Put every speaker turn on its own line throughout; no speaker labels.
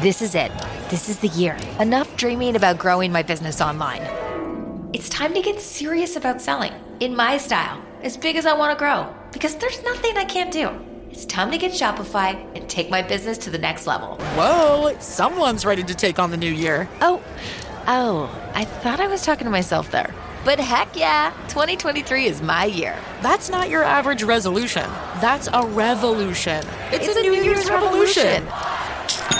This is it. This is the year. Enough dreaming about growing my business online. It's time to get serious about selling in my style, as big as I want to grow, because there's nothing I can't do. It's time to get Shopify and take my business to the next level.
Whoa, someone's ready to take on the new year.
Oh, oh, I thought I was talking to myself there. But heck yeah, 2023 is my year.
That's not your average resolution. That's a revolution.
It's, it's a, a, New, Year's, Year's revolution. revolution.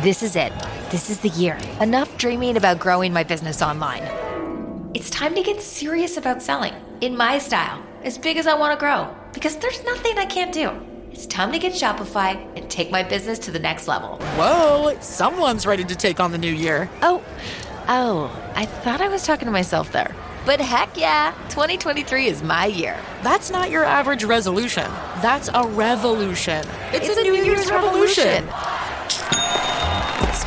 This is it. This is the year. Enough dreaming about growing my business online. It's time to get serious about selling in my style, as big as I want to grow, because there's nothing I can't do. It's time to get Shopify and take my business to the next level.
Whoa, someone's ready to take on the new year.
Oh, oh, I thought I was talking to myself there. But heck yeah, 2023 is my year.
That's not your average resolution. That's a revolution.
It's, it's a, a, New, New Year's, Year's revolution. revolution.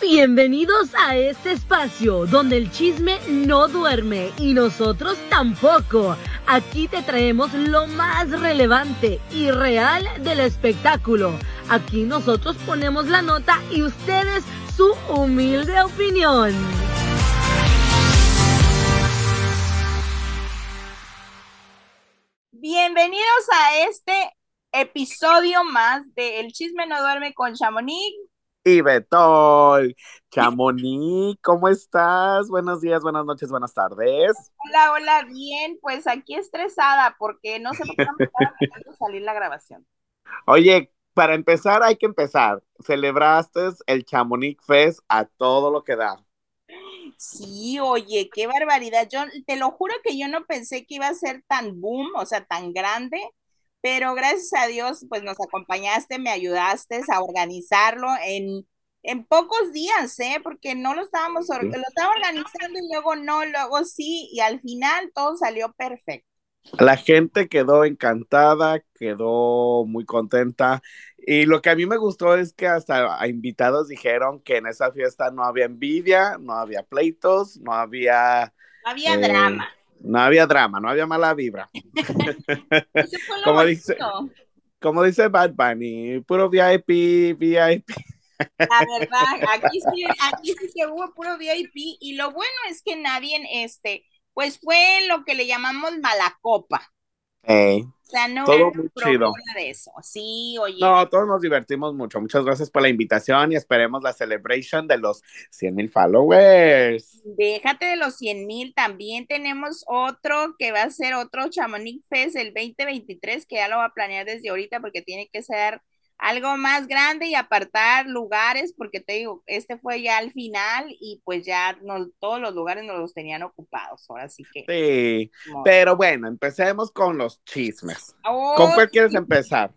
Bienvenidos a este espacio donde el chisme no duerme y nosotros tampoco. Aquí te traemos lo más relevante y real del espectáculo. Aquí nosotros ponemos la nota y ustedes su humilde opinión.
Bienvenidos a este episodio más de El chisme no duerme con Chamonix
y Betol. Chamonix, ¿cómo estás? Buenos días, buenas noches, buenas tardes.
Hola, hola, bien, pues aquí estresada porque no sé por qué no salir la grabación.
Oye, para empezar hay que empezar. Celebraste el Chamonix Fest a todo lo que da.
Sí, oye, qué barbaridad. Yo te lo juro que yo no pensé que iba a ser tan boom, o sea, tan grande pero gracias a Dios, pues nos acompañaste, me ayudaste a organizarlo en, en pocos días, ¿eh? Porque no lo estábamos, lo estaba organizando y luego no, luego sí, y al final todo salió perfecto.
La gente quedó encantada, quedó muy contenta. Y lo que a mí me gustó es que hasta a invitados dijeron que en esa fiesta no había envidia, no había pleitos, no había...
No había drama
no había drama, no había mala vibra. como, dice, como dice Bad Bunny, puro VIP, VIP.
La verdad, aquí sí, aquí sí que hubo puro VIP y lo bueno es que nadie, este, pues fue lo que le llamamos mala copa.
O
sea, no
todo muy chido.
de eso. Sí, oye.
No, todos nos divertimos mucho. Muchas gracias por la invitación y esperemos la celebration de los 100 mil followers.
Déjate de los 100 mil. También tenemos otro que va a ser otro Chamonix Fest el 2023, que ya lo va a planear desde ahorita porque tiene que ser algo más grande y apartar lugares, porque te digo, este fue ya al final y pues ya no, todos los lugares nos los tenían ocupados, ahora sí que.
Sí, pero bueno, empecemos con los chismes. ¿Con cuál quieres empezar?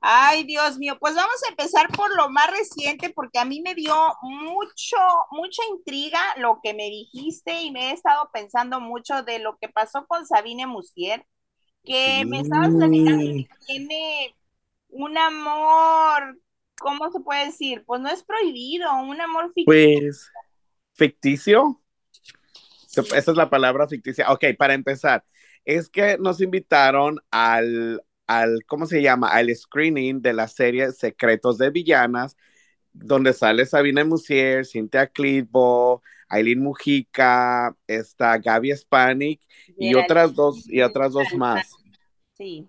Ay, Dios mío, pues vamos a empezar por lo más reciente, porque a mí me dio mucho, mucha intriga lo que me dijiste y me he estado pensando mucho de lo que pasó con Sabine Musier, que me estabas platicando que tiene un amor, ¿cómo se puede decir? Pues no es prohibido, un amor ficticio.
Pues, ficticio. Esa es la palabra ficticia. Ok, para empezar, es que nos invitaron al, al, ¿cómo se llama? Al screening de la serie Secretos de Villanas, donde sale Sabina Musier, Cynthia Clitbo, Aileen Mujica, está Gaby Spanik y otras dos, y otras dos más.
Sí.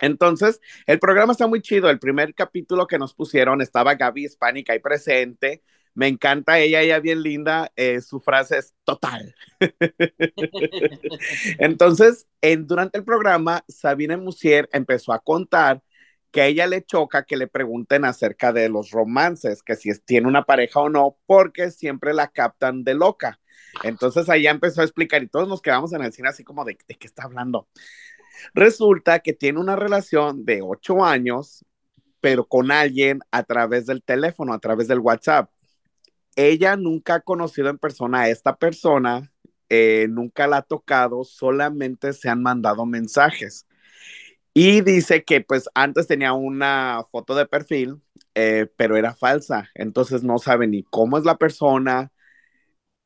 Entonces, el programa está muy chido. El primer capítulo que nos pusieron estaba Gaby Hispánica ahí presente. Me encanta ella, ella bien linda. Eh, su frase es total. Entonces, en, durante el programa, Sabine Musier empezó a contar que a ella le choca que le pregunten acerca de los romances, que si tiene una pareja o no, porque siempre la captan de loca. Entonces ahí empezó a explicar y todos nos quedamos en el cine así como de, ¿de qué está hablando? Resulta que tiene una relación de ocho años, pero con alguien a través del teléfono, a través del WhatsApp. Ella nunca ha conocido en persona a esta persona, eh, nunca la ha tocado, solamente se han mandado mensajes. Y dice que pues antes tenía una foto de perfil, eh, pero era falsa, entonces no sabe ni cómo es la persona,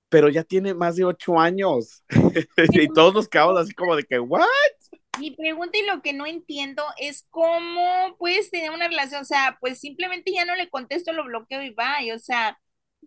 pero ya tiene más de ocho años. y todos nos quedamos así como de que, ¿what?
Mi pregunta y lo que no entiendo es cómo puedes tener una relación, o sea, pues simplemente ya no le contesto, lo bloqueo y va, o sea,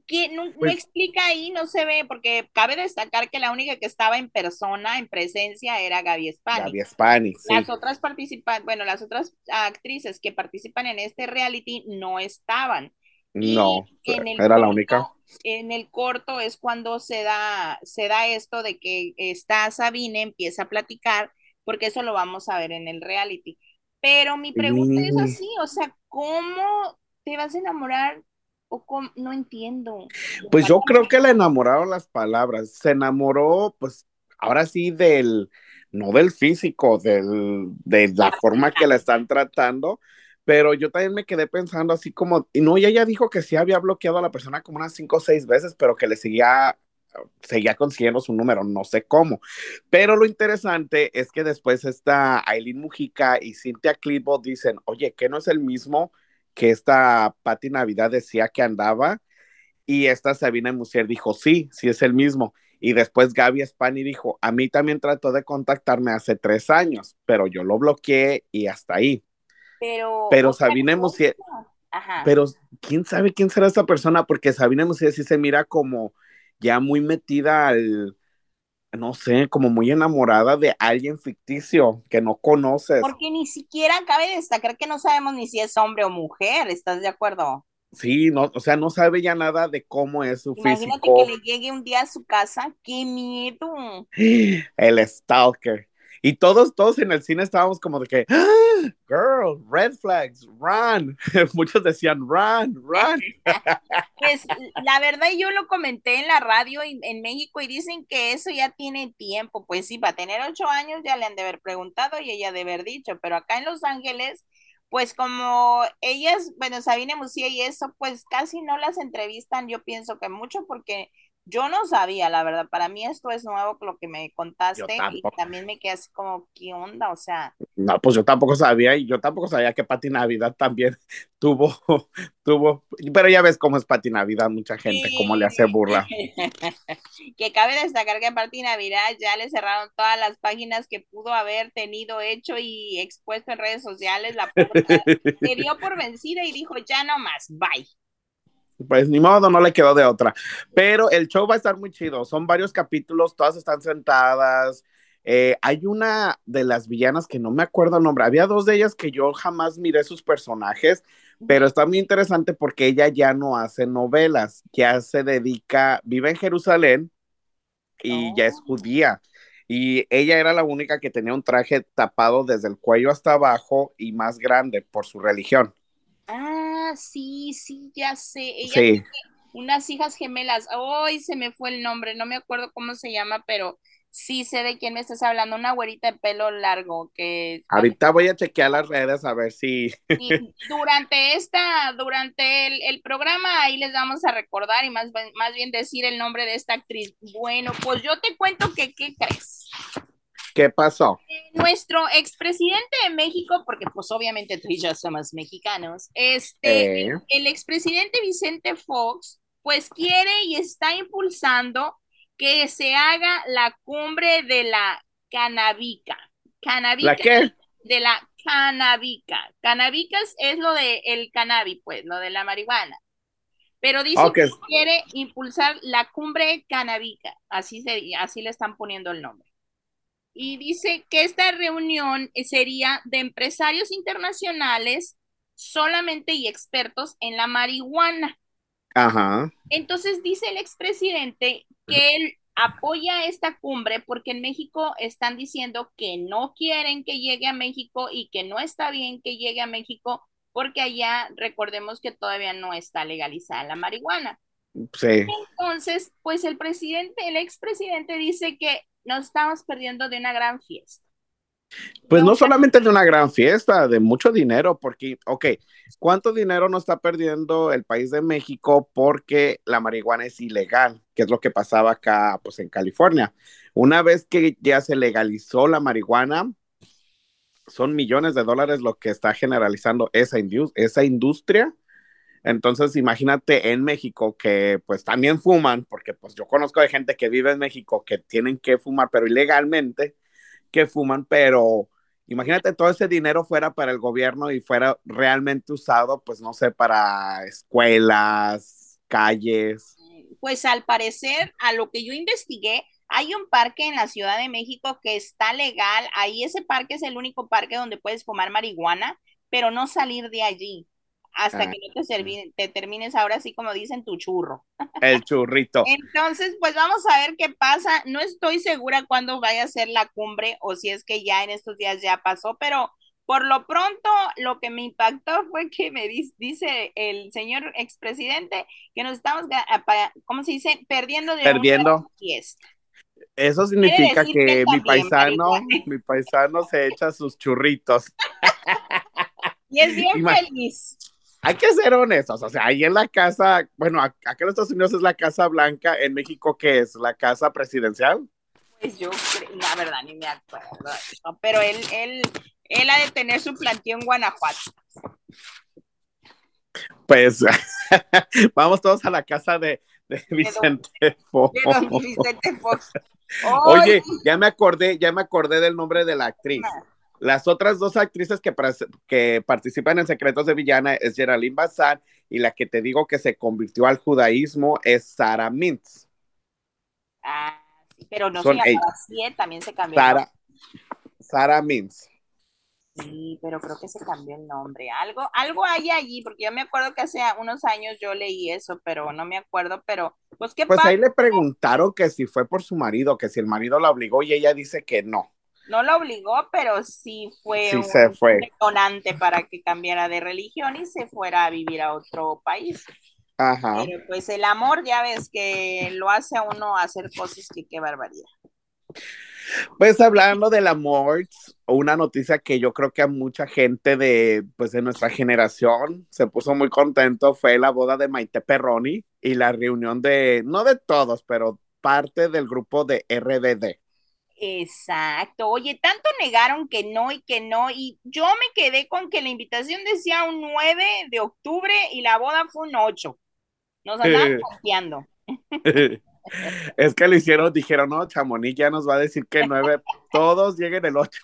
que no,
Pues
explica ahí, no se ve, porque cabe destacar que la única que estaba en persona, en presencia, era Gaby Spani.
Gaby Spani, sí.
Las otras participantes, bueno, las otras actrices que participan en este reality no estaban.
No,
en el
era la
corto-
única.
En el corto es cuando se da, se da esto de que está Sabine, empieza a platicar, porque eso lo vamos a ver en el reality. Pero mi pregunta es así, o sea, ¿cómo te vas a enamorar? O cómo? no entiendo.
Pues yo creo que le enamoraron las palabras. Se enamoró, pues, ahora sí del, no del físico, del, de la forma que la están tratando. Pero yo también me quedé pensando así como, y no, ella ya dijo que sí había bloqueado a la persona como unas cinco o seis veces, pero que le seguía, seguía consiguiendo su número, no sé cómo. Pero lo interesante es que después está Aileen Mujica y Cynthia Clitbo dicen, oye, que no es el mismo que esta Patti Navidad decía que andaba. Y esta Sabina Musier dijo, sí, sí es el mismo. Y después Gaby Spani dijo, a mí también trató de contactarme hace tres años, pero yo lo bloqueé y hasta ahí.
Pero,
Pero
cosa-
Musier,
Ajá.
pero quién sabe quién será esta persona, porque Sabina Musier sí se mira como ya muy metida al, no sé, como muy enamorada de alguien ficticio que no conoces.
Porque ni siquiera cabe destacar que no sabemos ni si es hombre o mujer, ¿estás de acuerdo?
Sí, no, o sea, no sabe ya nada de cómo es su
Imagínate
físico.
que le llegue un día a su casa, qué miedo.
El stalker. Y todos, todos en el cine estábamos como de que, "Ah, girl, red flags, run. Muchos decían, run, run.
Pues la verdad yo lo comenté en la radio y- en México y dicen que eso ya tiene tiempo. Pues sí, para tener ocho años ya le han de haber preguntado y ella de haber dicho, pero acá en Los Ángeles, pues como ellas, bueno, Sabine Musier y eso, pues casi no las entrevistan, yo pienso que mucho porque yo no sabía, la verdad, para mí esto es nuevo lo que me contaste y también me quedé así como, ¿qué onda? O sea,
No, pues yo tampoco sabía y yo tampoco sabía que Pati Navidad también tuvo, tuvo, pero ya ves cómo es Pati Navidad, mucha gente, cómo le hace burla.
que cabe destacar que de Navidad ya le cerraron todas las páginas que pudo haber tenido hecho y expuesto en redes sociales. La pobre se dio por vencida y dijo, ya no más, bye.
Pues ni modo, no le quedó de otra. Pero el show va a estar muy chido. Son varios capítulos, todas están sentadas. Eh, hay una de las villanas que no me acuerdo el nombre. Había dos de ellas que yo jamás miré sus personajes, pero está muy interesante porque ella ya no hace novelas, ya se dedica, vive en Jerusalén y ya es
Oh.
judía. Y ella era la única que tenía un traje tapado desde el cuello hasta abajo y más grande por su religión.
Ah, sí, sí, ya sé. Ella
Sí.
tiene unas hijas gemelas. Hoy se me fue el nombre, no me acuerdo cómo se llama, pero sí sé de quién me estás hablando. Una güerita de pelo largo que
Ahorita voy a chequear las redes a ver si
Y durante esta, durante el, el programa, ahí les vamos a recordar y más, más bien decir el nombre de esta actriz. Bueno, pues yo te cuento que, ¿qué crees?
Qué pasó.
Nuestro expresidente de México, porque pues obviamente tú y yo somos mexicanos, este,
Eh.
el expresidente Vicente Fox, pues quiere y está impulsando que se haga la cumbre de la cannabica. Cannabica
¿La qué?
de la cannabica. Cannabicas es lo de el cannabis, pues, lo de la marihuana. Pero dice que quiere impulsar la cumbre cannabica, así se, así le están poniendo el nombre. Y dice que esta reunión sería de empresarios internacionales solamente y expertos en la marihuana.
Ajá.
Entonces dice el expresidente que él apoya esta cumbre porque en México están diciendo que no quieren que llegue a México y que no está bien que llegue a México porque allá recordemos que todavía no está legalizada la marihuana.
Sí.
Entonces, pues el presidente, el expresidente dice que nos estamos perdiendo de una gran fiesta.
Pues no solamente de una gran fiesta, de mucho dinero, porque, ok, ¿cuánto dinero nos está perdiendo el país de México porque la marihuana es ilegal? Que es lo que pasaba acá, pues en California. Una vez que ya se legalizó la marihuana, son millones de dólares lo que está generalizando esa, esa industria. Entonces, imagínate en México que pues también fuman, porque pues yo conozco de gente que vive en México que tienen que fumar, pero ilegalmente que fuman, pero imagínate todo ese dinero fuera para el gobierno y fuera realmente usado, pues no sé, para escuelas, calles.
Pues al parecer, a lo que yo investigué, hay un parque en la Ciudad de México que está legal. Ahí ese parque es el único parque donde puedes fumar marihuana, pero no salir de allí hasta ah, que no te, te, termines ahora sí como dicen tu churro.
El churrito.
Entonces, pues vamos a ver qué pasa. No estoy segura cuándo vaya a ser la cumbre o si es que ya en estos días ya pasó, pero por lo pronto lo que me impactó fue que me dice el señor expresidente que nos estamos, ¿cómo se dice? Perdiendo de
Perdiendo. fiesta. Eso significa que, mi paisano, mi paisano se echa sus churritos.
Y es bien feliz
hay que ser honestos, o sea, ahí en la casa, bueno, acá en Estados Unidos es la Casa Blanca, en México, ¿qué es? ¿La Casa Presidencial?
Pues yo, la verdad, ni me acuerdo, pero él, él, él ha de tener su planteo en Guanajuato.
Pues vamos todos a la casa de, de Vicente Fox. Vicente Fox. Oye, ya me acordé, ya me acordé del nombre de la actriz. Las otras dos actrices que, que participan en Secretos de Villana es Geraldine Bazán y la que te digo que se convirtió al judaísmo es Sarah Mintz.
Ah, sí, pero no Son se llamaba así, ¿eh? también se cambió.
Sarah, Sarah Mintz.
Sí, pero creo que se cambió el nombre. Algo, algo hay allí, porque yo me acuerdo que hace unos años yo leí eso, pero no me acuerdo, pero pues qué
Pues ahí le preguntaron que si fue por su marido, que si el marido la obligó y ella dice que no
no lo obligó, pero sí fue
un
detonante para que cambiara de religión y se fuera a vivir a otro país.
Ajá.
Pero pues el amor, ya ves que lo hace a uno hacer cosas que qué barbaridad.
Pues hablando del amor, una noticia que yo creo que a mucha gente de, pues de nuestra generación se puso muy contento fue la boda de Maite Perroni y la reunión de, no de todos, pero parte del grupo de RBD.
Exacto. Oye, tanto negaron que no y que no, y yo me quedé con que la invitación decía un 9 de octubre y la boda fue un 8. Nos andaban confiando.
es que lo hicieron, dijeron, no, Chamonix ya nos va a decir que 9, todos lleguen el 8.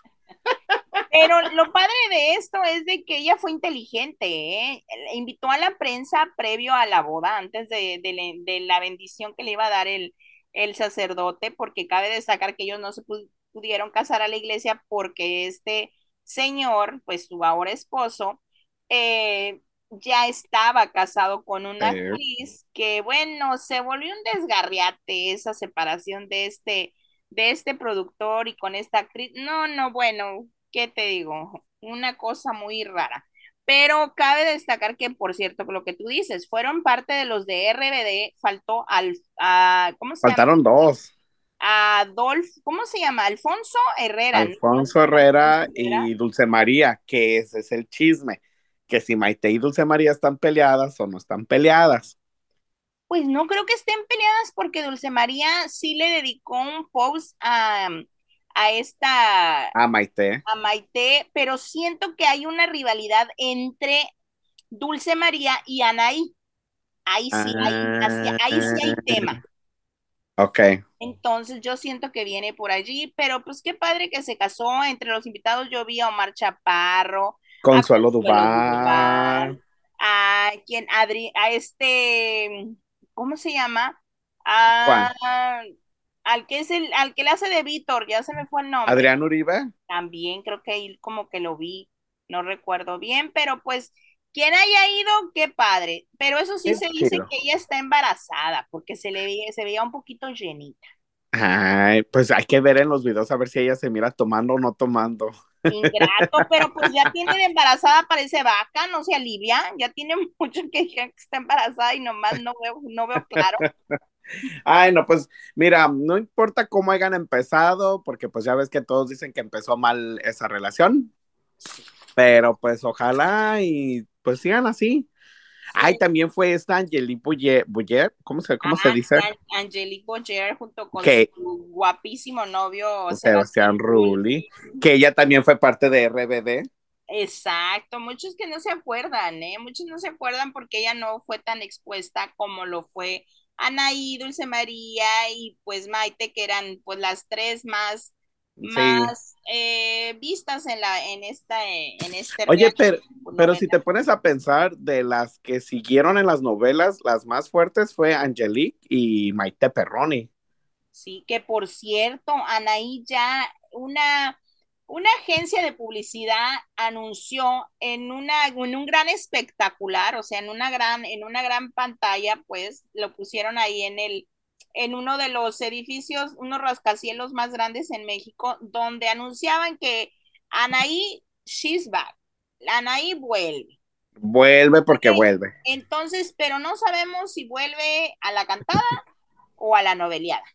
Pero lo padre de esto es de que ella fue inteligente, ¿eh? Invitó a la prensa previo a la boda, antes de, de la bendición que le iba a dar el, el sacerdote, porque cabe destacar que ellos no se pudieron casar a la iglesia porque este señor, pues su ahora esposo, eh, ya estaba casado con una actriz que, bueno, se volvió un desgarriate esa separación de este, de este productor y con esta actriz. No, no, bueno, ¿qué te digo? Una cosa muy rara. Pero cabe destacar que, por cierto, lo que tú dices, fueron parte de los de RBD, faltó al, a, ¿cómo se
Faltaron dos.
Adolf, ¿cómo se llama? Alfonso Herrera.
Alfonso Herrera y Dulce María, que ese es el chisme, que si Maite y Dulce María están peleadas o no están peleadas.
Pues no creo que estén peleadas porque Dulce María sí le dedicó un post a, a esta...
A Maite.
A Maite, pero siento que hay una rivalidad entre Dulce María y Anaí. Ahí sí, hay, ahí sí hay tema.
Ok.
Entonces yo siento que viene por allí, pero pues qué padre que se casó. Entre los invitados yo vi a Omar Chaparro.
Consuelo, Duval.
A quien, Adri, a este, ¿cómo se llama? A, al que es el, al que le hace de Víctor, ya se me fue el nombre.
Adrián Uribe.
También creo que ahí como que lo vi, no recuerdo bien, pero pues quien haya ido, qué padre. Pero eso sí se dice
chido.
que ella está embarazada, porque se le veía, se veía un poquito llenita.
Ay, pues hay que ver en los videos a ver si ella se mira tomando o no tomando.
Ingrato, pero pues ya tienen embarazada, parece vaca, no se alivia, ya tiene mucho que que está embarazada y nomás no veo, no veo claro.
Ay, no, pues mira, no importa cómo hayan empezado, porque pues ya ves que todos dicen que empezó mal esa relación, pero pues ojalá y pues sigan así. Ay, también fue esta Angelique Boyer, Boyer, ¿cómo se, cómo se dice?
An- Angelique Boyer junto con
Que-
su guapísimo novio
Sebastián Rulli, que ella también fue parte de RBD.
Exacto, muchos que no se acuerdan, ¿eh? Muchos no se acuerdan porque ella no fue tan expuesta como lo fue Anaí, Dulce María y pues Maite, que eran pues las tres más,
Sí.
más eh, vistas en la, en esta, eh, en este
Oye, pero, pero si te pones a pensar, de las que siguieron en las novelas, las más fuertes fue Angelique y Maite Perroni.
Sí, que por cierto, Anaí ya una, una agencia de publicidad anunció en una, en un gran espectacular, o sea, en una gran, en una gran pantalla, pues lo pusieron ahí en el, en uno de los edificios, unos rascacielos más grandes en México, donde anunciaban que Anaí, she's back. Anaí vuelve.
Vuelve porque vuelve.
Entonces, pero no sabemos si vuelve a la cantada o a la noveleada.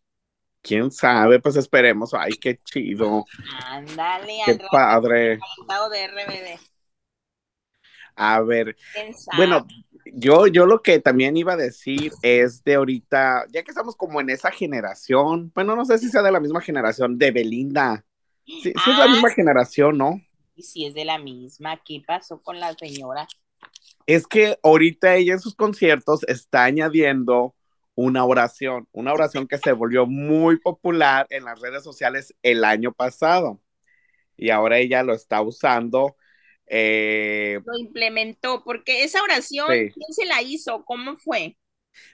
¿Quién sabe? Pues esperemos. Ay, qué chido.
Ándale,
Qué
al
padre.
lado de RBD.
A ver, bueno, yo, yo lo que también iba a decir es de ahorita, ya que estamos como en esa generación, bueno, no sé si sea de la misma generación, de Belinda. Sí, sí es la
Ah,
misma generación, ¿no?
Y si es de la misma, ¿qué pasó con la señora?
Es que ahorita ella en sus conciertos está añadiendo una oración, una oración que se volvió muy popular en las redes sociales el año pasado. Y ahora ella lo está usando. eh,
Lo implementó, porque esa oración,
Sí.
¿quién se la hizo? ¿Cómo fue?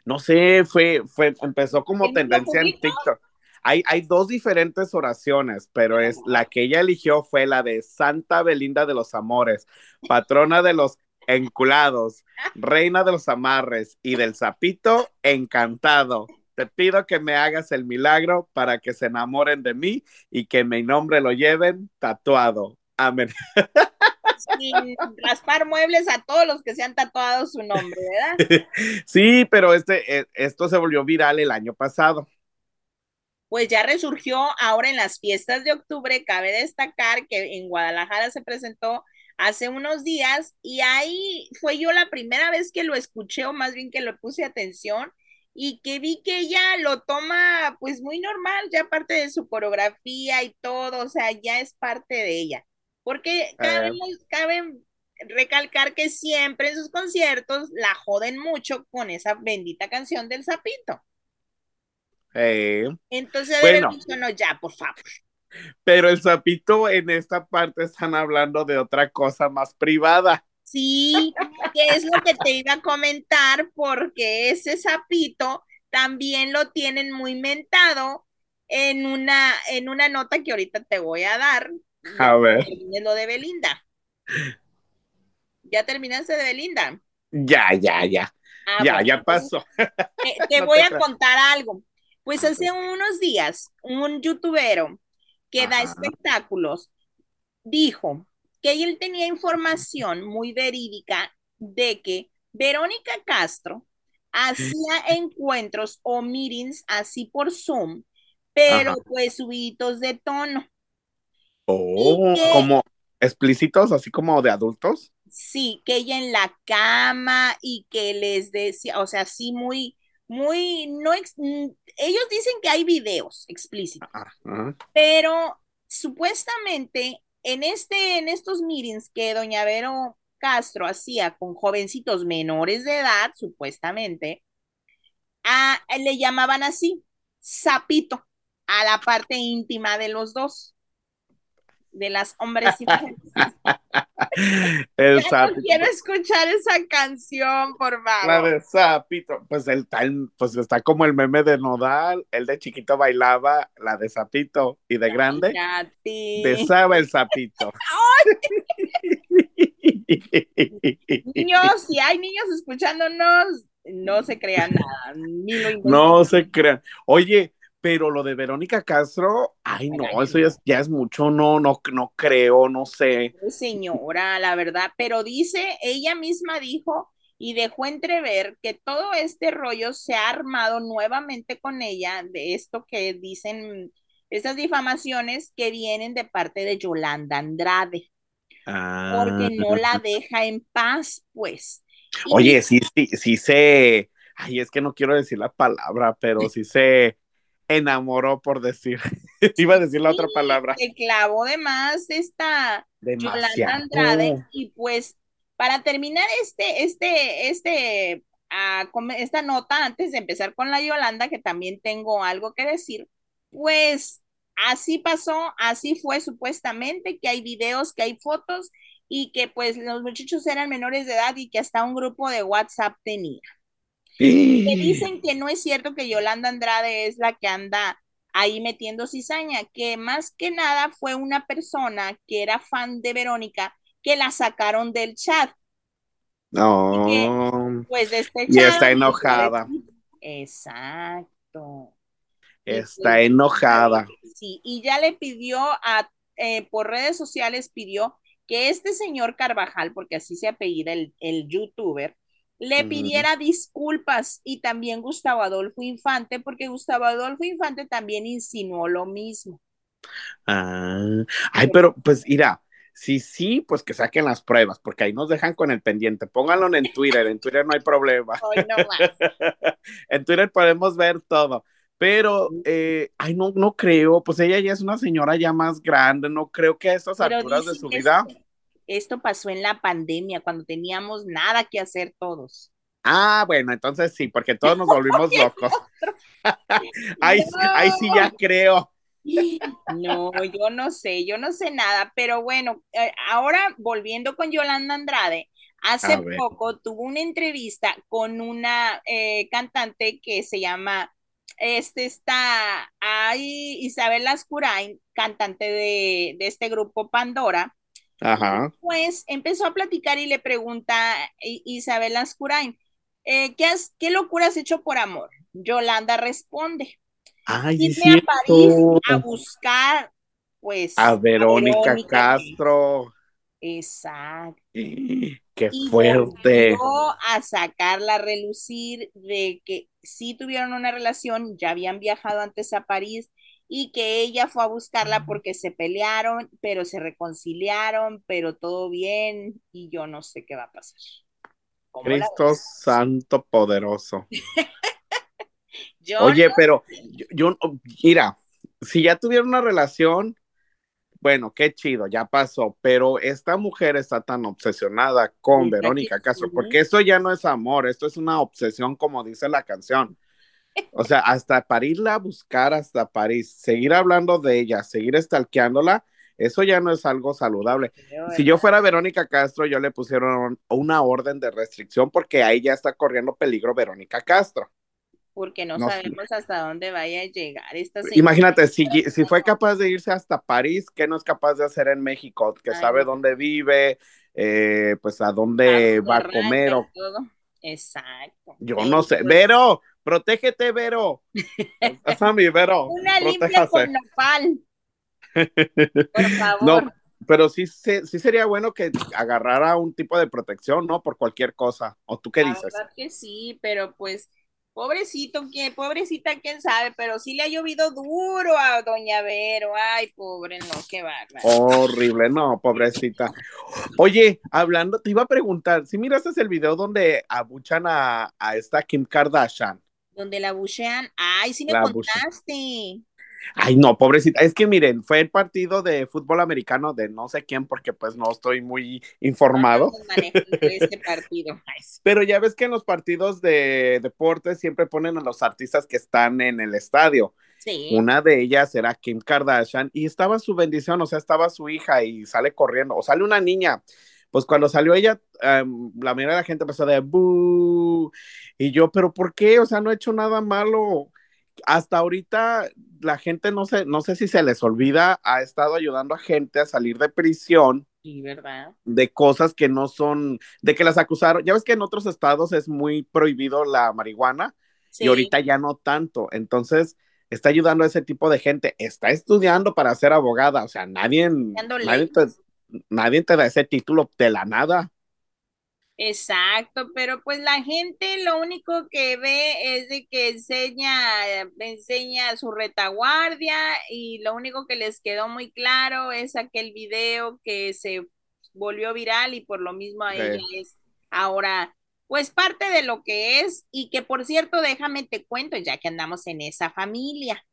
no sé, fue, fue, empezó como
¿El mismo
tendencia en? TikTok. Hay, hay dos diferentes oraciones, pero es la que ella eligió fue la de Santa Belinda de los Amores, patrona de los enculados, reina de los amarres y del sapito encantado. Te pido que me hagas el milagro para que se enamoren de mí y que mi nombre lo lleven tatuado. Amén.
Sin raspar muebles a todos los que se han tatuado su nombre, ¿verdad?
Sí, pero este, eh, esto se volvió viral el año pasado.
Pues ya resurgió ahora en las fiestas de octubre. Cabe destacar que en Guadalajara se presentó hace unos días y ahí fue yo la primera vez que lo escuché o más bien que le puse atención y que vi que ella lo toma pues muy normal, ya parte de su coreografía y todo, o sea, ya es parte de ella. Porque cabe, cabe recalcar que siempre en sus conciertos la joden mucho con esa bendita canción del sapito.
Eh,
Entonces,
Bueno.
dicho, no, ya, por favor.
Pero el sapito en esta parte están hablando de otra cosa más privada.
Sí, que es lo que te iba a comentar, porque ese sapito también lo tienen muy mentado en una, en una nota que ahorita te voy a dar.
A ver.
Lo de Belinda. ¿Ya terminaste de Belinda?
Ya, ya, ya.
Ah,
ya,
bueno,
ya pasó.
Te, te
No
voy
te
a contar algo. Pues hace unos días, un youtubero que da espectáculos dijo que él tenía información muy verídica de que Verónica Castro hacía encuentros o meetings así por Zoom, pero
Ajá.
pues subidos de tono.
Oh, como explícitos, así como de adultos.
Sí, que ella en la cama y que les decía, o sea, sí muy, muy, no, ex- mm, ellos dicen que hay videos explícitos, pero supuestamente en este, en estos meetings que doña Vero Castro hacía con jovencitos menores de edad, supuestamente, a- le llamaban así, sapito, a la parte íntima de los dos. De las hombrecitas.
el
Ya no quiero escuchar esa canción, por
La
favor.
de sapito. Pues el tal, pues está como el meme de Nodal. El de chiquito bailaba la de sapito. Y de grande, besaba el sapito.
Niños, si hay niños escuchándonos, no se crean nada, ni lo.
No se crean. Oye, pero lo de Verónica Castro, ay no, eso ya es, ya es mucho, no, no, no creo, no sé.
Señora, la verdad, pero dice, ella misma dijo y dejó entrever que todo este rollo se ha armado nuevamente con ella de esto que dicen, estas difamaciones que vienen de parte de Yolanda Andrade, porque no la deja en paz, pues. Y
Ah. Oye, sí, sí, sí se, ay, es que no quiero decir la palabra, pero sí se enamoró por decir, iba a decir la otra palabra.
Se clavó de más esta Yolanda. Andrade y pues para terminar este, este, este, ah, com- esta nota, antes de empezar con la Yolanda, que también tengo algo que decir, pues así pasó, así fue supuestamente, que hay videos, que hay fotos y que pues los muchachos eran menores de edad y que hasta un grupo de WhatsApp tenía. Que dicen que no es cierto que Yolanda Andrade es la que anda ahí metiendo cizaña, que más que nada fue una persona que era fan de Verónica que la sacaron del chat.
No,
Pues de este
Y
chat.
está enojada.
Exacto.
está enojada.
Sí, y ya le pidió a, eh, por redes sociales, pidió que este señor Carvajal, porque así se apellida el, el youtuber, le pidiera disculpas y también Gustavo Adolfo Infante, porque Gustavo Adolfo Infante también insinuó lo mismo.
Ah, ay, pero pues mira, si sí, pues que saquen las pruebas, porque ahí nos dejan con el pendiente. Pónganlo en Twitter, en Twitter no hay problema.
Hoy no más.
En Twitter podemos ver todo. Pero, eh, ay, no, no creo, pues ella ya es una señora ya más grande, no creo que a estas
Pero
alturas de su vida.
Esto pasó en la pandemia, cuando teníamos nada que hacer todos.
Ah, bueno, entonces sí, porque todos nos volvimos locos. Ahí, ahí sí ya creo.
No, yo no sé, yo no sé nada, pero bueno, eh, ahora volviendo con Yolanda Andrade, hace poco tuvo una entrevista con una eh, cantante que se llama, este está, ahí Isabel Ascurain, cantante de, de este grupo Pandora,
Ajá.
pues empezó a platicar y le pregunta Isabel Ascurain, eh, ¿qué, has- ¿qué locura has hecho por amor? Yolanda responde,
Ay,
irme a París a buscar, pues,
A Verónica
Verónica
Castro.
Exacto.
Qué
Y
fuerte.
a sacarla a relucir de que sí tuvieron una relación, ya habían viajado antes a París y que ella fue a buscarla porque se pelearon, pero se reconciliaron, pero todo bien y yo no sé qué va a pasar. ¿Cómo la
Cristo? Santo Poderoso.
Yo
Oye,
no-
pero yo, yo- mira, si ya tuvieron una relación, bueno, qué chido, ya pasó, pero esta mujer está tan obsesionada con Verónica Castro, porque esto ya no es amor, esto es una obsesión, como dice la canción. O sea, hasta para irla a buscar hasta París, seguir hablando de ella, seguir stalkeándola, eso ya no es algo saludable. Si yo fuera Verónica Castro, yo le pusieron una orden de restricción porque ahí ya está corriendo peligro Verónica Castro.
porque no,
no-
sabemos hasta dónde vaya a llegar esta señora.
Imagínate, si, si fue capaz de irse hasta París, ¿qué no es capaz de hacer en México? Que
Ay,
sabe
no.
dónde vive, eh, pues a dónde va a comer.
y
o-
todo. Exacto.
yo
Pero,
no sé.
pues,
Vero, protégete, Vero. Mi Vero.
Una limpia con nopal. Por favor.
No, pero sí, sí sería bueno que agarrara un tipo de protección, ¿no? Por cualquier cosa. ¿O tú qué
La
dices?
verdad que sí, pero pues, pobrecito, que pobrecita, quién sabe, pero sí le ha llovido duro a Doña Vero. Ay, pobre, no, qué bárbaro.
Horrible, no, pobrecita. Oye, hablando, te iba a preguntar, si miraste el video donde abuchan a, a esta Kim Kardashian.
Donde la buchean. Ay, sí me
La
contaste.
Ay, no, pobrecita. Es que miren, fue el partido de fútbol americano de no sé quién, porque pues no estoy muy informado.
No este partido.
Pero ya ves que en los partidos de deportes siempre ponen a los artistas que están en el estadio.
Sí.
Una de ellas era Kim Kardashian y estaba su bendición, o sea, estaba su hija y sale corriendo, o sale una niña. Pues cuando salió ella, um, la mayoría de la gente empezó a decir, Y yo, pero ¿por qué? O sea, no he hecho nada malo. Hasta ahorita la gente no sé, no sé si se les olvida, ha estado ayudando a gente a salir de prisión.
Sí, ¿verdad?
De cosas que no son, de que las acusaron. Ya ves que en otros estados es muy prohibido la marihuana sí. y ahorita ya no tanto. Entonces, está ayudando a ese tipo de gente. Está estudiando para ser abogada. O sea, nadie, nadie te, nadie te da ese título de la nada.
Exacto, pero pues la gente lo único que ve es de que enseña, enseña su retaguardia y lo único que les quedó muy claro es aquel video que se volvió viral y por lo mismo a ella es ahora pues parte de lo que es y que por cierto déjame te cuento ya que andamos en esa familia.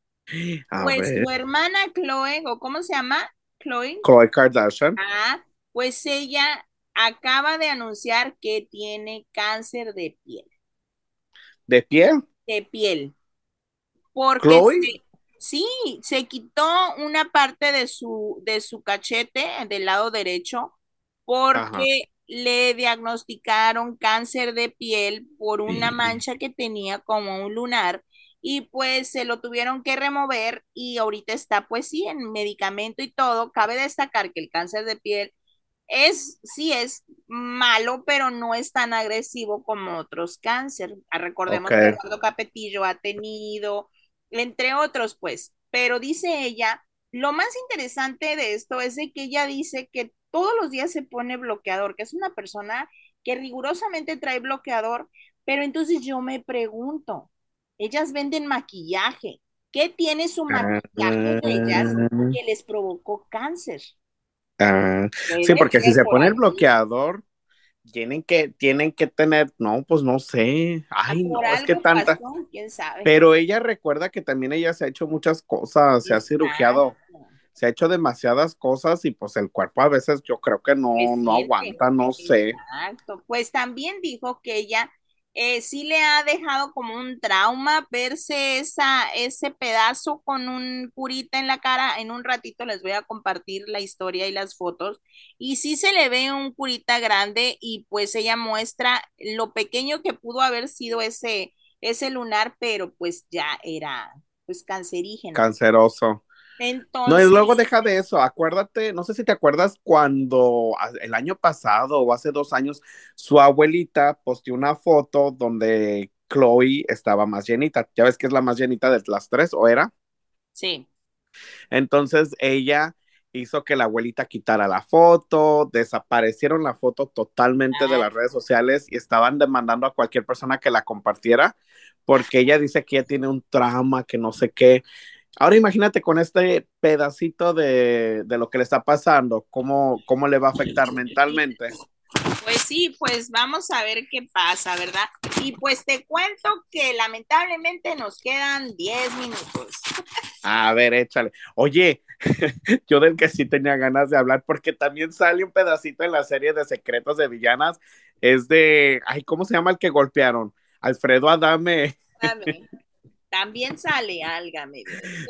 A
pues
ver.
tu hermana Chloe o cómo se llama Chloe.
Kardashian.
Ah, pues ella acaba de anunciar que tiene cáncer de piel.
¿De piel?
De piel. Porque
¿Chloe?
se- sí, se quitó una parte de su, de su cachete del lado derecho porque le diagnosticaron cáncer de piel por una
Sí.
mancha que tenía como un lunar y pues se lo tuvieron que remover y ahorita está pues sí en medicamento y todo. Cabe destacar que el cáncer de piel es, sí es malo, pero no es tan agresivo como otros cáncer. Ah, Recordemos que Eduardo Capetillo ha tenido, entre otros, pues. Pero dice ella, lo más interesante de esto es de que ella dice que todos los días se pone bloqueador, que es una persona que rigurosamente trae bloqueador, pero entonces yo me pregunto, ellas venden maquillaje, ¿qué tiene su maquillaje de ellas que les provocó cáncer?
Ah, sí, porque si se pone el bloqueador, tienen que, tienen que tener, no, pues no sé. Ay, no,
Por
es que tanta.
pasó, quién sabe.
Pero ella recuerda que también ella se ha hecho muchas cosas, se ha cirugiado, se ha hecho demasiadas cosas y pues el cuerpo a veces yo creo que no,
Es
no
cierto.
aguanta, no sé.
Exacto. Pues también dijo que ella eh, sí le ha dejado como un trauma verse esa, ese pedazo con un curita en la cara. En un ratito les voy a compartir la historia y las fotos. Y sí se le ve un curita grande y pues ella muestra lo pequeño que pudo haber sido ese, ese lunar, pero pues ya era pues cancerígeno.
Canceroso.
Entonces,
No, y luego deja de eso, acuérdate, no sé si te acuerdas cuando el año pasado o hace dos años, su abuelita posteó una foto donde Chloe estaba más llenita. Ya ves que es la más llenita de las tres, ¿o era?
sí.
Entonces ella hizo que la abuelita quitara la foto, desaparecieron la foto totalmente de las redes sociales y estaban demandando a cualquier persona que la compartiera porque ella dice que ella tiene un trauma, que no sé qué. Ahora imagínate con este pedacito de, de lo que le está pasando, cómo, cómo le va a afectar mentalmente.
Pues sí, pues vamos a ver qué pasa, ¿verdad? Y pues te cuento que lamentablemente nos quedan 10 minutos.
A ver, échale. Oye, yo del que sí tenía ganas de hablar, porque también sale un pedacito en la serie de Secretos de Villanas, es de, ay, ¿cómo se llama el que golpearon? Alfredo Adame.
Dame. También sale, álgame.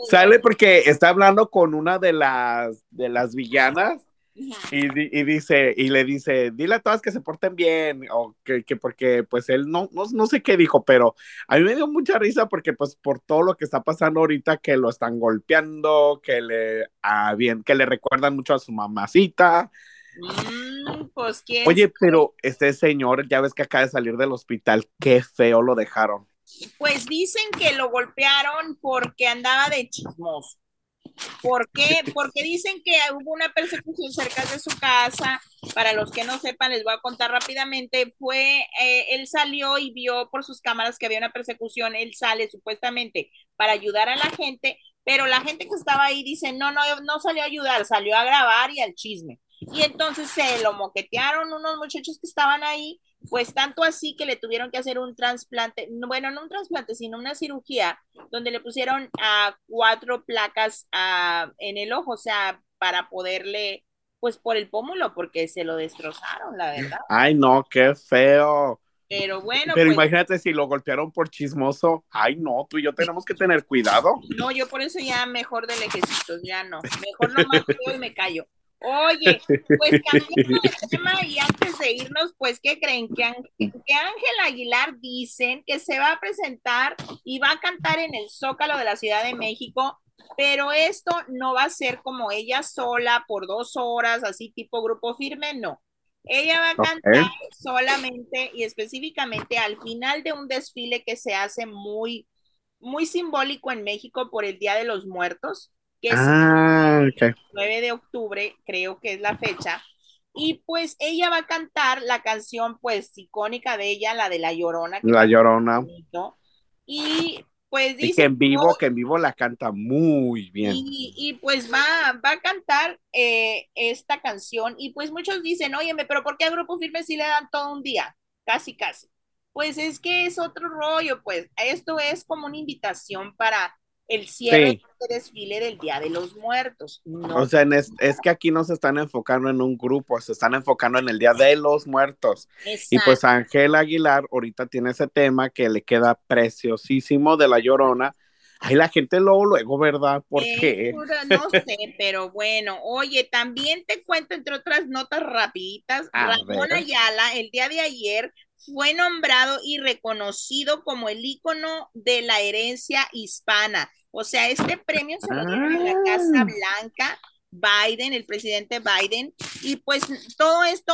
Sale porque está hablando con una de las, de las villanas y, y dice, y le dice, dile a todas que se porten bien, o que, que porque pues él no, no, no sé qué dijo, pero a mí me dio mucha risa porque pues por todo lo que está pasando ahorita, que lo están golpeando, que le, ah, bien, que le recuerdan mucho a su mamacita.
Mm, pues
Oye, pero este señor, ya ves que acaba de salir del hospital, qué feo lo dejaron.
Pues dicen que lo golpearon porque andaba de chismoso. ¿Por qué? Porque dicen que hubo una persecución cerca de su casa. Para los que no sepan, les voy a contar rápidamente. Fue, eh, él salió y vio por sus cámaras que había una persecución. Él sale supuestamente para ayudar a la gente, pero la gente que estaba ahí dice, no, no, no salió a ayudar, salió a grabar y al chisme. Y entonces se lo moquetearon unos muchachos que estaban ahí, pues tanto así que le tuvieron que hacer un trasplante, no, bueno, no un trasplante, sino una cirugía donde le pusieron a cuatro placas ah, en el ojo, o sea, para poderle, pues por el pómulo, porque se lo destrozaron, la verdad.
Ay, no, qué feo.
Pero bueno.
Pero
pues,
imagínate si lo golpearon por chismoso. Ay, no, tú y yo tenemos que tener cuidado.
No, yo por eso ya mejor de lejecitos, ya no. Mejor nomás yo y me callo. Oye, pues cambiando de tema y antes de irnos, pues, ¿qué creen? Que, Ángel, Aguilar dicen que se va a presentar y va a cantar en el Zócalo de la Ciudad de México, pero esto no va a ser como ella sola por dos horas, así tipo grupo firme, no. Ella va a cantar okay. solamente y específicamente al final de un desfile que se hace muy, muy simbólico en México por el Día de los Muertos que es
ah, okay.
el 9 de octubre, creo que es la fecha. Y pues ella va a cantar la canción pues icónica de ella, la de La Llorona.
La Llorona.
Y pues dice...
Y que en vivo, que en vivo la canta muy bien.
Y, y pues va, va a cantar eh, esta canción y pues muchos dicen, óyeme, pero ¿por qué a Grupo Firme si le dan todo un día? Casi, casi. Pues es que es otro rollo, pues esto es como una invitación para el cierre sí. de desfile del Día de los Muertos. No.
O sea, es, es, que aquí no se están enfocando en un grupo, se están enfocando en el Día de los Muertos.
Exacto.
Y pues Ángel Aguilar ahorita tiene ese tema que le queda preciosísimo de La Llorona. Ay, la gente luego, luego, ¿verdad? ¿Por
eh,
qué?
No sé, pero bueno, oye, también te cuento, entre otras notas rapiditas,
A
Ramón
ver.
Ayala, el día de ayer, fue nombrado y reconocido como el ícono de la herencia hispana. O sea, este premio se lo dieron en la
Ah.
Casa Blanca, Biden, el presidente Biden, y pues todo esto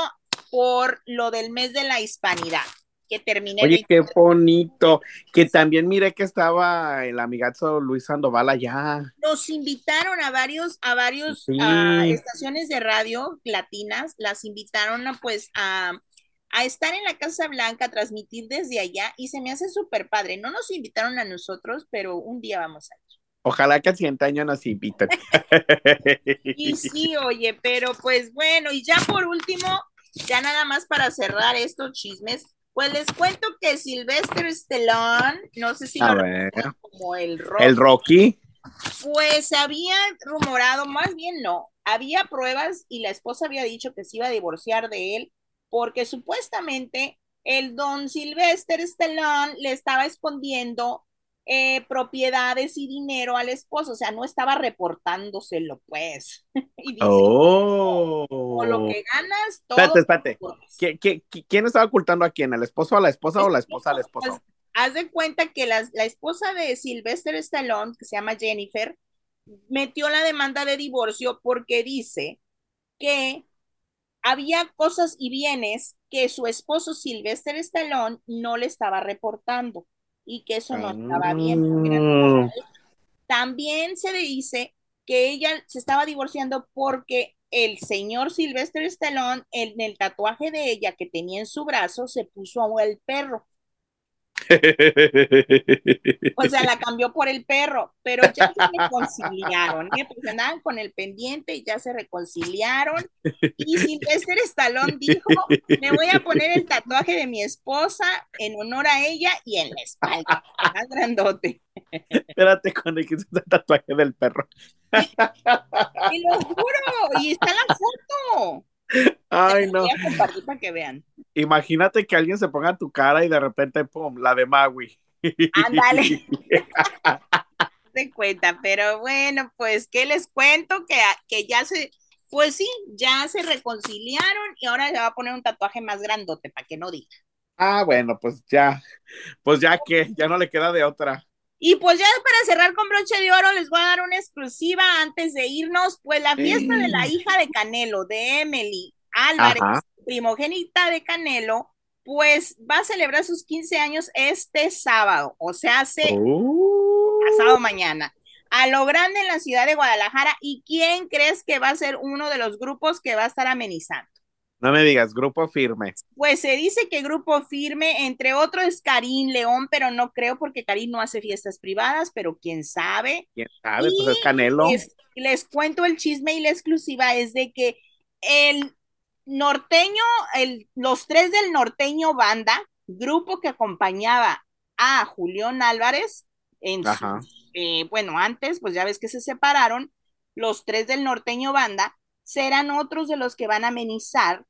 por lo del mes de la hispanidad, que termina el
Oye, qué bonito. Que también mire que estaba el amigazo Luis Sandoval allá.
nos invitaron a varios, a varios
Sí.
ah, estaciones de radio latinas, las invitaron a pues a, a estar en la Casa Blanca, a transmitir desde allá, y se me hace súper padre. No nos invitaron a nosotros, pero un día vamos a ir.
Ojalá que el siguiente año nos inviten.
Y sí, oye, pero pues bueno, y ya por último, ya nada más para cerrar estos chismes, pues les cuento que Sylvester Stallone, no sé si
A
lo
ver.
recuerdan como el rock,
El Rocky.
Pues había rumorado, más bien no, había pruebas y la esposa había dicho que se iba a divorciar de él porque supuestamente el don Sylvester Stallone le estaba escondiendo eh, propiedades y dinero al esposo, o sea, no estaba reportándoselo, pues. y dice,
Oh.
con lo que ganas, todo.
Espérate, espérate.
pues,
¿Qui- qui- qui- ¿Quién estaba ocultando a quién? ¿El esposo a la esposa o la esposa al esposo?
Pues, haz de cuenta que la, la esposa de Sylvester Stallone, que se llama Jennifer, metió la demanda de divorcio porque dice que había cosas y bienes que su esposo Sylvester Stallone no le estaba reportando y que eso no estaba bien. él. También se dice que ella se estaba divorciando porque el señor Sylvester Stallone en el tatuaje de ella que tenía en su brazo se puso el perro. O sea, la cambió por el perro, pero ya se reconciliaron, ¿eh? Porque andaban con el pendiente y ya se reconciliaron. Y Sylvester Stallone dijo, me voy a poner el tatuaje de mi esposa en honor a ella y en la espalda, más grandote.
Espérate cuando dijiste el tatuaje del perro.
Y lo juro, y está la foto.
Ay, no.
Compartir para que vean.
Imagínate que alguien se ponga tu cara y de repente, pum, la de Maui.
Ándale. Se cuenta, pero bueno, pues, ¿qué les cuento? Que, que ya se, pues sí, ya se reconciliaron y ahora le va a poner un tatuaje más grandote, para que no diga.
Ah, bueno, pues ya, pues ya que, ya no le queda de otra.
Y pues ya para cerrar con broche de oro, les voy a dar una exclusiva antes de irnos, pues la fiesta de la hija de Canelo, de Emily Álvarez,
Ajá.
primogénita de Canelo, pues va a celebrar sus 15 años este sábado, o sea, hace
Uh.
pasado mañana, a lo grande en la ciudad de Guadalajara. ¿Y quién crees que va a ser uno de los grupos que va a estar amenizando?
No me digas, grupo firme.
Pues se dice que Grupo Firme, entre otros, es Karim León, pero no creo porque Karim no hace fiestas privadas, pero quién sabe.
¿Quién sabe?
Y
Pues es Canelo.
Les, les cuento el chisme y la exclusiva es de que el norteño, el, los tres del norteño banda, grupo que acompañaba a Julián Álvarez, en su- eh, bueno, antes, pues ya ves que se separaron, los tres del norteño banda serán otros de los que van a amenizar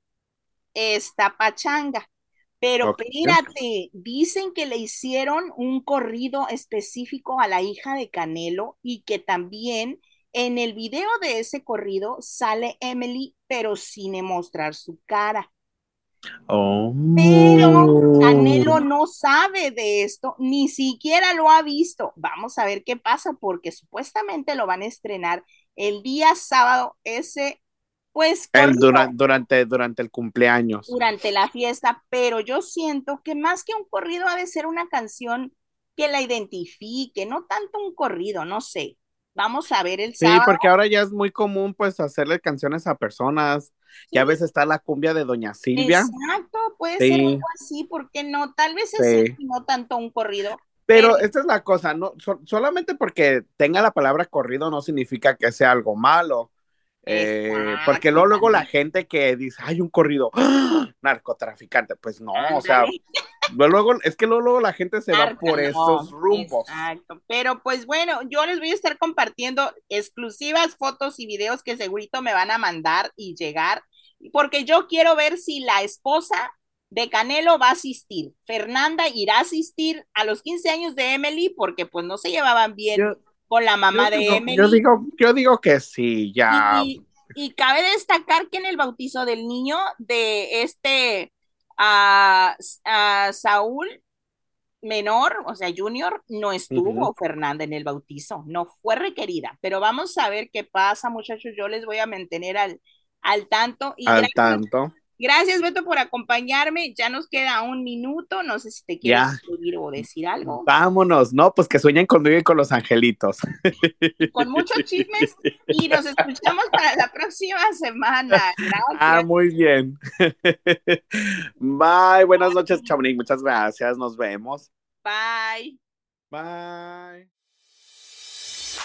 esta pachanga. Pero espérate, dicen que le hicieron un corrido específico a la hija de Canelo y que también en el video de ese corrido sale Emily, pero sin mostrar su cara.
Oh.
Pero Canelo no sabe de esto, ni siquiera lo ha visto. Vamos a ver qué pasa, porque supuestamente lo van a estrenar el día sábado, ese, pues,
El
corrido
dura- durante, durante el cumpleaños.
durante la fiesta, pero yo siento que más que un corrido ha de ser una canción que la identifique, no tanto un corrido, no sé. Vamos a ver el
Sí,
sábado.
porque ahora ya es muy común pues hacerle canciones a personas. Ya a
Sí.
veces está la cumbia de Doña Silvia,
Exacto, puede
Sí.
ser algo así, ¿por qué no? Tal vez es
Sí.
no tanto un corrido.
pero
Pero-
esta es la cosa, no so- solamente porque tenga la palabra corrido no significa que sea algo malo. Eh, porque luego, luego la gente que dice, hay un corrido, ¡ah! narcotraficante, pues no, o sea, luego, es que luego, luego la gente se va por
no,
esos rumbos.
Exacto, pero pues bueno, yo les voy a estar compartiendo exclusivas fotos y videos que segurito me van a mandar y llegar, porque yo quiero ver si la esposa de Canelo va a asistir. Fernanda irá a asistir a los 15 años de Emily porque pues no se llevaban bien
Yo-
con la mamá
yo
de
digo,
Emily.
yo digo, yo digo que sí, ya.
Y, y cabe destacar que en el bautizo del niño de este a, a Saúl menor, o sea, junior, no estuvo. Fernanda en el bautizo, no fue requerida, pero vamos a ver qué pasa, muchachos, yo les voy a mantener al, al tanto y
al
gracias,
tanto.
Gracias Beto por acompañarme, ya nos queda un minuto, no sé si te quieres escribir o decir algo,
Vámonos, ¿no? Pues que sueñen conmigo y con los angelitos.
con muchos chismes y nos escuchamos para la próxima semana,
Ah,
gracias.
muy bien. Bye, buenas noches, Chamonix. Muchas gracias. Nos vemos.
Bye.
Bye.